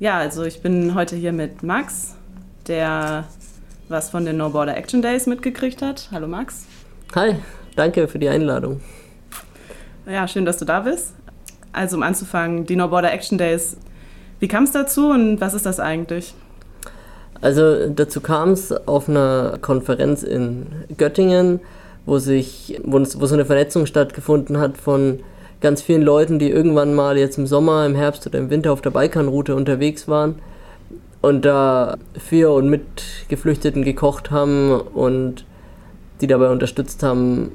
Ja, also ich bin heute hier mit Max, der was von den No Border Action Days mitgekriegt hat. Hallo Max. Hi, danke für die Einladung. Ja, schön, dass du da bist. Also um anzufangen, die No Border Action Days. Wie kam es dazu und was ist das eigentlich? Also dazu kam es auf einer Konferenz in Göttingen, wo sich, wo, wo so eine Vernetzung stattgefunden hat von ganz vielen Leuten, die irgendwann mal jetzt im Sommer, im Herbst oder im Winter auf der Balkanroute unterwegs waren und da für und mit Geflüchteten gekocht haben und die dabei unterstützt haben,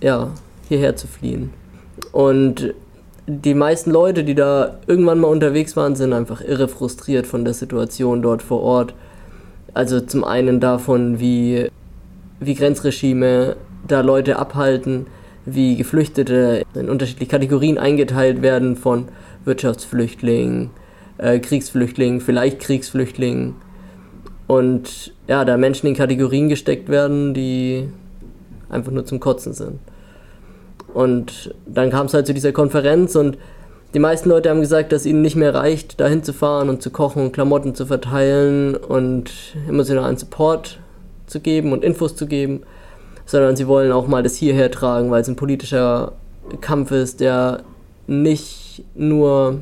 ja, hierher zu fliehen. Und die meisten Leute, die da irgendwann mal unterwegs waren, sind einfach irre frustriert von der Situation dort vor Ort. Also zum einen davon, wie, wie Grenzregime da Leute abhalten, wie Geflüchtete in unterschiedliche Kategorien eingeteilt werden von Wirtschaftsflüchtlingen, äh, Kriegsflüchtlingen, vielleicht Kriegsflüchtlingen. Und ja, da Menschen in Kategorien gesteckt werden, die einfach nur zum Kotzen sind. Und dann kam es halt zu dieser Konferenz und die meisten Leute haben gesagt, dass ihnen nicht mehr reicht, dahin zu fahren und zu kochen und Klamotten zu verteilen und emotionalen Support zu geben und Infos zu geben, sondern sie wollen auch mal das hierher tragen, weil es ein politischer Kampf ist, der nicht nur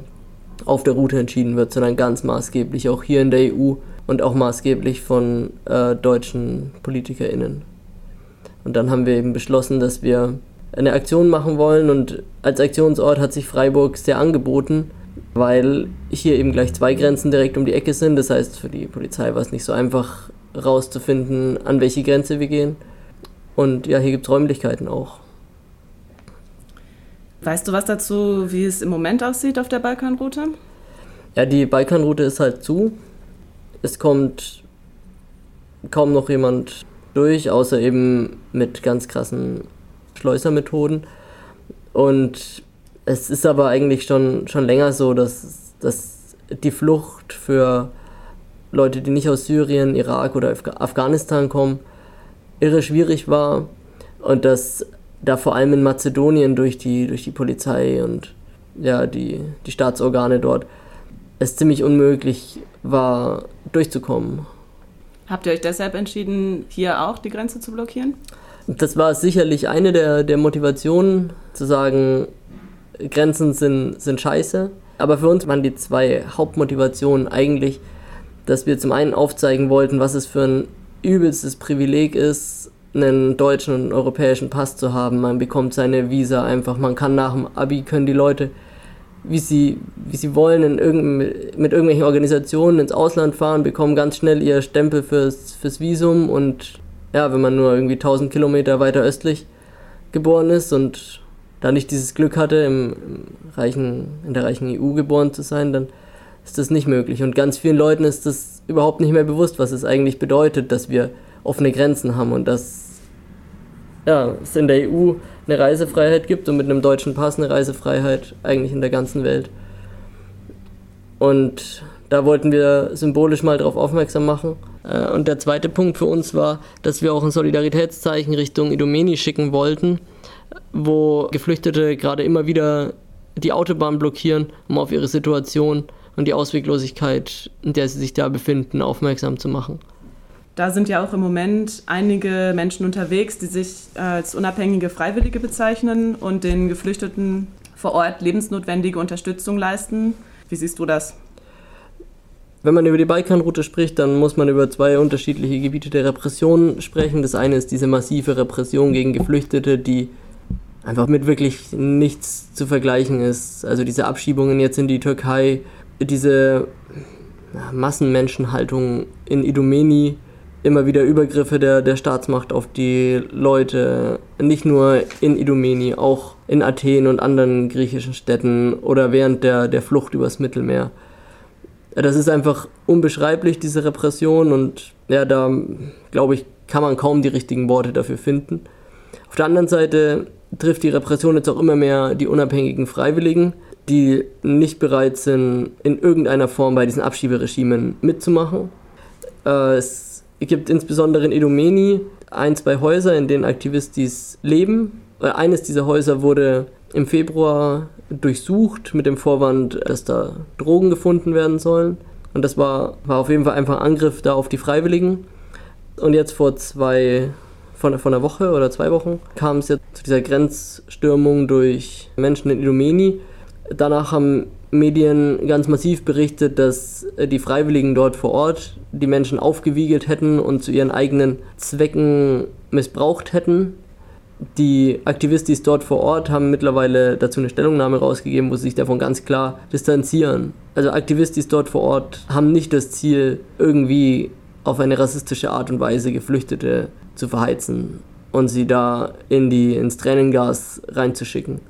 auf der Route entschieden wird, sondern ganz maßgeblich auch hier in der EU und auch maßgeblich von äh, deutschen PolitikerInnen. Und dann haben wir eben beschlossen, dass wir eine Aktion machen wollen und als Aktionsort hat sich Freiburg sehr angeboten, weil hier eben gleich zwei Grenzen direkt um die Ecke sind. Das heißt, für die Polizei war es nicht so einfach rauszufinden, an welche Grenze wir gehen. Und ja, hier gibt es Räumlichkeiten auch. Weißt du was dazu, wie es im Moment aussieht auf der Balkanroute? Ja, die Balkanroute ist halt zu. Es kommt kaum noch jemand durch, außer eben mit ganz krassen Schleusermethoden. Und es ist aber eigentlich schon, schon länger so, dass, dass die Flucht für Leute, die nicht aus Syrien, Irak oder Afghanistan kommen, irre schwierig war und dass da vor allem in Mazedonien durch die, durch die Polizei und ja, die, die Staatsorgane dort es ziemlich unmöglich war, durchzukommen. Habt ihr euch deshalb entschieden, hier auch die Grenze zu blockieren? Das war sicherlich eine der, der Motivationen, zu sagen, Grenzen sind, sind scheiße. Aber für uns waren die zwei Hauptmotivationen eigentlich, dass wir zum einen aufzeigen wollten, was es für ein übelstes Privileg ist, einen deutschen und europäischen Pass zu haben. Man bekommt seine Visa einfach, man kann nach dem Abi, können die Leute, wie sie, wie sie wollen, in irgend, mit irgendwelchen Organisationen ins Ausland fahren, bekommen ganz schnell ihr Stempel fürs, fürs Visum und ja, wenn man nur irgendwie 1000 Kilometer weiter östlich geboren ist und da nicht dieses Glück hatte, im, im reichen, in der reichen EU geboren zu sein, dann ist das nicht möglich. Und ganz vielen Leuten ist das überhaupt nicht mehr bewusst, was es eigentlich bedeutet, dass wir offene Grenzen haben und dass ja, es in der EU eine Reisefreiheit gibt und mit einem deutschen Pass eine Reisefreiheit eigentlich in der ganzen Welt. Und da wollten wir symbolisch mal darauf aufmerksam machen. Äh, und der zweite Punkt für uns war, dass wir auch ein Solidaritätszeichen Richtung Idomeni schicken wollten, wo Geflüchtete gerade immer wieder die Autobahn blockieren, um auf ihre Situation und die Ausweglosigkeit, in der sie sich da befinden, aufmerksam zu machen. Da sind ja auch im Moment einige Menschen unterwegs, die sich als unabhängige Freiwillige bezeichnen und den Geflüchteten vor Ort lebensnotwendige Unterstützung leisten. Wie siehst du das? Wenn man über die Balkanroute spricht, dann muss man über zwei unterschiedliche Gebiete der Repression sprechen. Das eine ist diese massive Repression gegen Geflüchtete, die einfach mit wirklich nichts zu vergleichen ist. Also diese Abschiebungen jetzt in die Türkei, diese Massenmenschenhaltung in Idomeni, immer wieder Übergriffe der, der Staatsmacht auf die Leute, nicht nur in Idomeni, auch in Athen und anderen griechischen Städten oder während der, der Flucht übers Mittelmeer das ist einfach unbeschreiblich, diese Repression und ja, da glaube ich, kann man kaum die richtigen Worte dafür finden. Auf der anderen Seite trifft die Repression jetzt auch immer mehr die unabhängigen Freiwilligen, die nicht bereit sind, in irgendeiner Form bei diesen Abschieberegimen mitzumachen. Äh, es gibt insbesondere in Edomeni ein, zwei Häuser, in denen Aktivistis leben. Äh, eines dieser Häuser wurde im Februar durchsucht mit dem Vorwand, dass da Drogen gefunden werden sollen. Und das war, war auf jeden Fall einfach ein Angriff da auf die Freiwilligen. Und jetzt vor zwei, von, von einer Woche oder zwei Wochen kam es jetzt zu dieser Grenzstürmung durch Menschen in Idomeni. Danach haben Medien ganz massiv berichtet, dass die Freiwilligen dort vor Ort die Menschen aufgewiegelt hätten und zu ihren eigenen Zwecken missbraucht hätten. Die Aktivistis dort vor Ort haben mittlerweile dazu eine Stellungnahme rausgegeben, wo sie sich davon ganz klar distanzieren. Also Aktivistis dort vor Ort haben nicht das Ziel, irgendwie auf eine rassistische Art und Weise Geflüchtete zu verheizen und sie da in die, ins Tränengas reinzuschicken.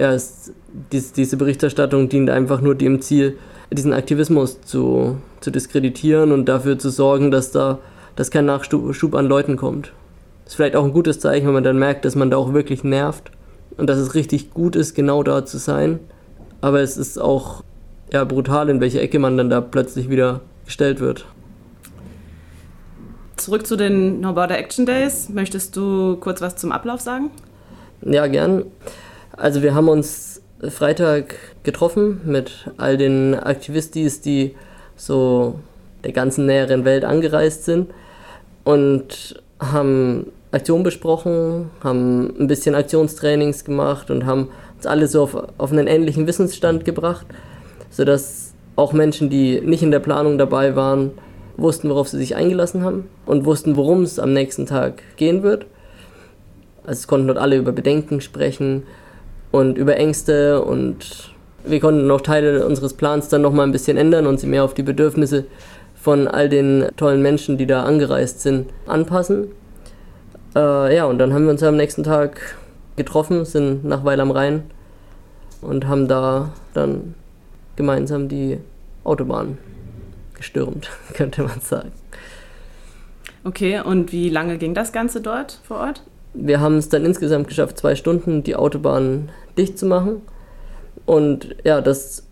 Erst dies, diese Berichterstattung dient einfach nur dem Ziel, diesen Aktivismus zu, zu diskreditieren und dafür zu sorgen, dass da dass kein Nachschub an Leuten kommt. Ist vielleicht auch ein gutes Zeichen, wenn man dann merkt, dass man da auch wirklich nervt und dass es richtig gut ist, genau da zu sein. Aber es ist auch ja, brutal, in welche Ecke man dann da plötzlich wieder gestellt wird. Zurück zu den No Border Action Days. Möchtest du kurz was zum Ablauf sagen? Ja, gern. Also wir haben uns Freitag getroffen mit all den Aktivistis, die so der ganzen näheren Welt angereist sind und haben Aktion besprochen, haben ein bisschen Aktionstrainings gemacht und haben uns alle so auf, auf einen ähnlichen Wissensstand gebracht, sodass auch Menschen, die nicht in der Planung dabei waren, wussten, worauf sie sich eingelassen haben und wussten, worum es am nächsten Tag gehen wird. Also es konnten dort alle über Bedenken sprechen und über Ängste und wir konnten auch Teile unseres Plans dann nochmal ein bisschen ändern und sie mehr auf die Bedürfnisse von all den tollen Menschen, die da angereist sind, anpassen. Äh, ja, und dann haben wir uns am nächsten Tag getroffen, sind nach Weil am Rhein und haben da dann gemeinsam die Autobahn gestürmt, könnte man sagen. Okay, und wie lange ging das Ganze dort vor Ort? Wir haben es dann insgesamt geschafft, zwei Stunden die Autobahn dicht zu machen. Und ja, das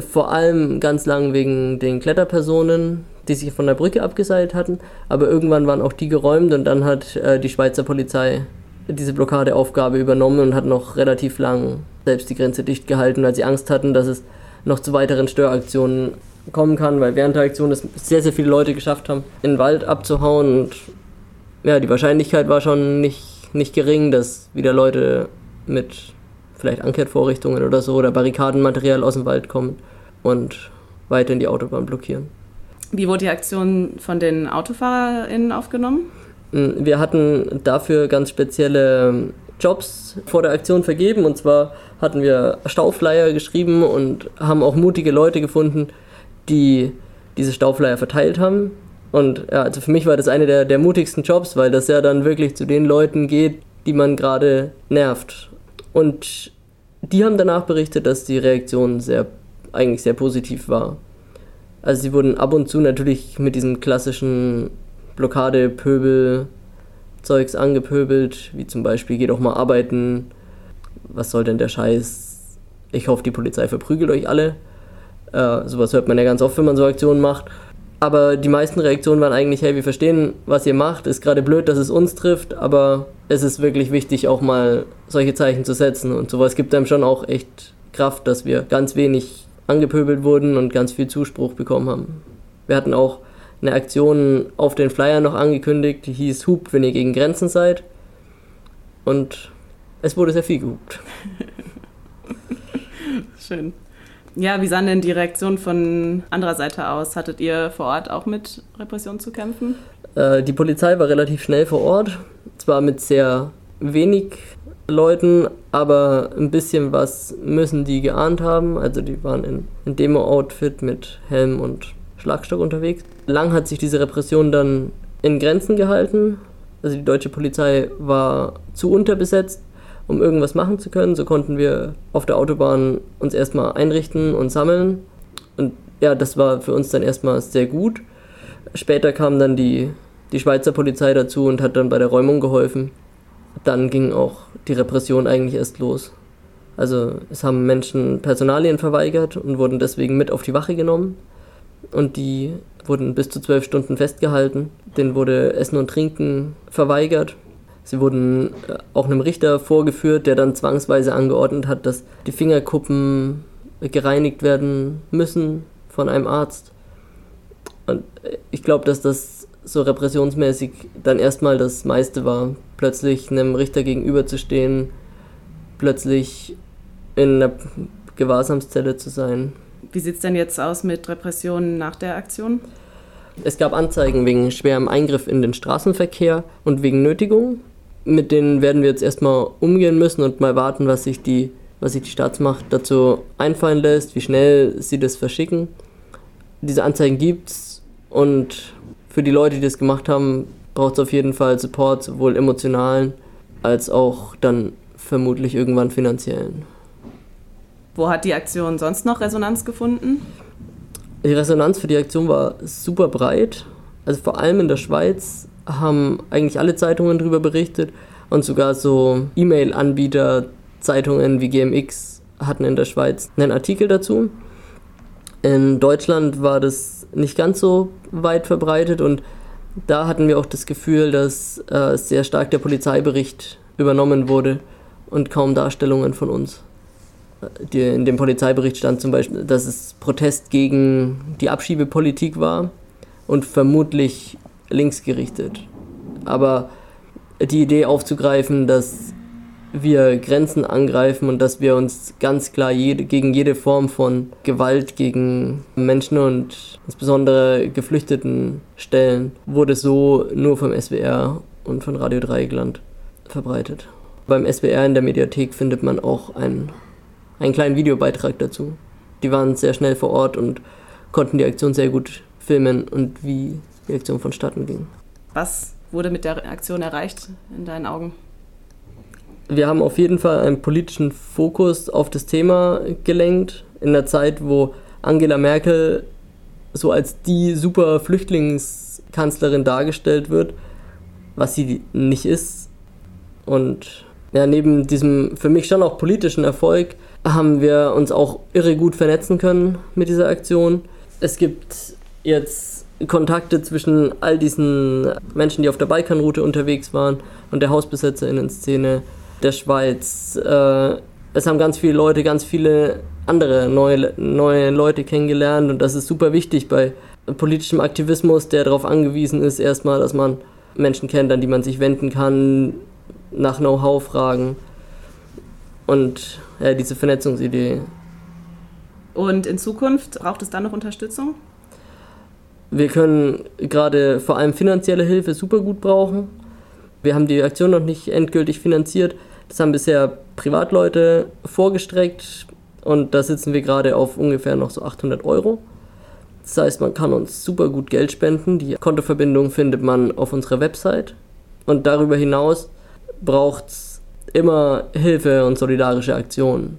vor allem ganz lang wegen den Kletterpersonen, die sich von der Brücke abgeseilt hatten. Aber irgendwann waren auch die geräumt und dann hat äh, die Schweizer Polizei diese Blockadeaufgabe übernommen und hat noch relativ lang selbst die Grenze dicht gehalten, weil sie Angst hatten, dass es noch zu weiteren Störaktionen kommen kann, weil während der Aktion es sehr, sehr viele Leute geschafft haben, in den Wald abzuhauen und ja, die Wahrscheinlichkeit war schon nicht, nicht gering, dass wieder Leute mit vielleicht Ankehrvorrichtungen oder so oder Barrikadenmaterial aus dem Wald kommen und weiter in die Autobahn blockieren. Wie wurde die Aktion von den AutofahrerInnen aufgenommen? Hm, wir hatten dafür ganz spezielle Jobs vor der Aktion vergeben. Und zwar hatten wir Staufleier geschrieben und haben auch mutige Leute gefunden, die diese Staufleier verteilt haben. Und ja, also für mich war das eine der, der mutigsten Jobs, weil das ja dann wirklich zu den Leuten geht, die man gerade nervt. Und die haben danach berichtet, dass die Reaktion sehr, eigentlich sehr positiv war. Also sie wurden ab und zu natürlich mit diesem klassischen Blockade-Pöbel-Zeugs angepöbelt, wie zum Beispiel, geht doch mal arbeiten, was soll denn der Scheiß, ich hoffe, die Polizei verprügelt euch alle. Äh, sowas hört man ja ganz oft, wenn man so Aktionen macht. Aber die meisten Reaktionen waren eigentlich, hey, wir verstehen, was ihr macht, ist gerade blöd, dass es uns trifft, aber es ist wirklich wichtig, auch mal solche Zeichen zu setzen. Und sowas gibt einem schon auch echt Kraft, dass wir ganz wenig angepöbelt wurden und ganz viel Zuspruch bekommen haben. Wir hatten auch eine Aktion auf den Flyer noch angekündigt, die hieß Hupt, wenn ihr gegen Grenzen seid. Und es wurde sehr viel gehupt. Schön. Ja, wie sahen denn die Reaktionen von anderer Seite aus? Hattet ihr vor Ort auch mit Repression zu kämpfen? Äh, die Polizei war relativ schnell vor Ort, zwar mit sehr wenig Leuten, aber ein bisschen was müssen die geahnt haben. Also die waren in, in Demo-Outfit mit Helm und Schlagstock unterwegs. Lang hat sich diese Repression dann in Grenzen gehalten. Also die deutsche Polizei war zu unterbesetzt, um irgendwas machen zu können. So konnten wir auf der Autobahn uns erstmal einrichten und sammeln. Und ja, das war für uns dann erstmal sehr gut. Später kam dann die, die Schweizer Polizei dazu und hat dann bei der Räumung geholfen dann ging auch die Repression eigentlich erst los. Also es haben Menschen Personalien verweigert und wurden deswegen mit auf die Wache genommen. Und die wurden bis zu zwölf Stunden festgehalten. Denen wurde Essen und Trinken verweigert. Sie wurden äh, auch einem Richter vorgeführt, der dann zwangsweise angeordnet hat, dass die Fingerkuppen gereinigt werden müssen von einem Arzt. Und ich glaube, dass das so repressionsmäßig dann erstmal das meiste war. Plötzlich einem Richter gegenüberzustehen, plötzlich in einer Gewahrsamszelle zu sein. Wie sieht es denn jetzt aus mit Repressionen nach der Aktion? Es gab Anzeigen wegen schwerem Eingriff in den Straßenverkehr und wegen Nötigung. Mit denen werden wir jetzt erstmal umgehen müssen und mal warten, was sich die, was sich die Staatsmacht dazu einfallen lässt, wie schnell sie das verschicken. Diese Anzeigen gibt es und für die Leute, die das gemacht haben, braucht es auf jeden Fall Support, sowohl emotionalen als auch dann vermutlich irgendwann finanziellen. Wo hat die Aktion sonst noch Resonanz gefunden? Die Resonanz für die Aktion war super breit. Also vor allem in der Schweiz haben eigentlich alle Zeitungen darüber berichtet und sogar so E-Mail-Anbieter, Zeitungen wie GMX hatten in der Schweiz einen Artikel dazu. In Deutschland war das nicht ganz so weit verbreitet und da hatten wir auch das Gefühl, dass äh, sehr stark der Polizeibericht übernommen wurde und kaum Darstellungen von uns. Die, in dem Polizeibericht stand zum Beispiel, dass es Protest gegen die Abschiebepolitik war und vermutlich linksgerichtet. Aber die Idee aufzugreifen, dass wir Grenzen angreifen und dass wir uns ganz klar jede, gegen jede Form von Gewalt gegen Menschen und insbesondere Geflüchteten stellen, wurde so nur vom SWR und von Radio Dreieckland verbreitet. Beim SWR in der Mediathek findet man auch einen, einen kleinen Videobeitrag dazu. Die waren sehr schnell vor Ort und konnten die Aktion sehr gut filmen und wie die Aktion vonstatten ging. Was wurde mit der Aktion erreicht in deinen Augen? Wir haben auf jeden Fall einen politischen Fokus auf das Thema gelenkt, in der Zeit, wo Angela Merkel so als die super Flüchtlingskanzlerin dargestellt wird, was sie nicht ist. Und ja, neben diesem für mich schon auch politischen Erfolg haben wir uns auch irre gut vernetzen können mit dieser Aktion. Es gibt jetzt Kontakte zwischen all diesen Menschen, die auf der Balkanroute unterwegs waren und der Hausbesetzerinnen-Szene der Schweiz. Äh, es haben ganz viele Leute, ganz viele andere neue, neue Leute kennengelernt und das ist super wichtig bei politischem Aktivismus, der darauf angewiesen ist, erstmal, dass man Menschen kennt, an die man sich wenden kann, nach Know-how fragen und ja, diese Vernetzungsidee. Und in Zukunft braucht es dann noch Unterstützung? Wir können gerade vor allem finanzielle Hilfe super gut brauchen. Wir haben die Aktion noch nicht endgültig finanziert. Das haben bisher Privatleute vorgestreckt und da sitzen wir gerade auf ungefähr noch so 800 Euro. Das heißt, man kann uns super gut Geld spenden. Die Kontoverbindung findet man auf unserer Website. Und darüber hinaus braucht es immer Hilfe und solidarische Aktionen.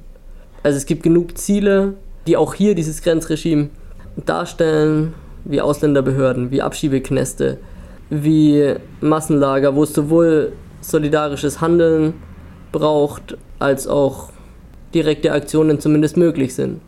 Also es gibt genug Ziele, die auch hier dieses Grenzregime darstellen, wie Ausländerbehörden, wie Abschiebeknäste, wie Massenlager, wo es sowohl solidarisches Handeln braucht, als auch direkte Aktionen zumindest möglich sind.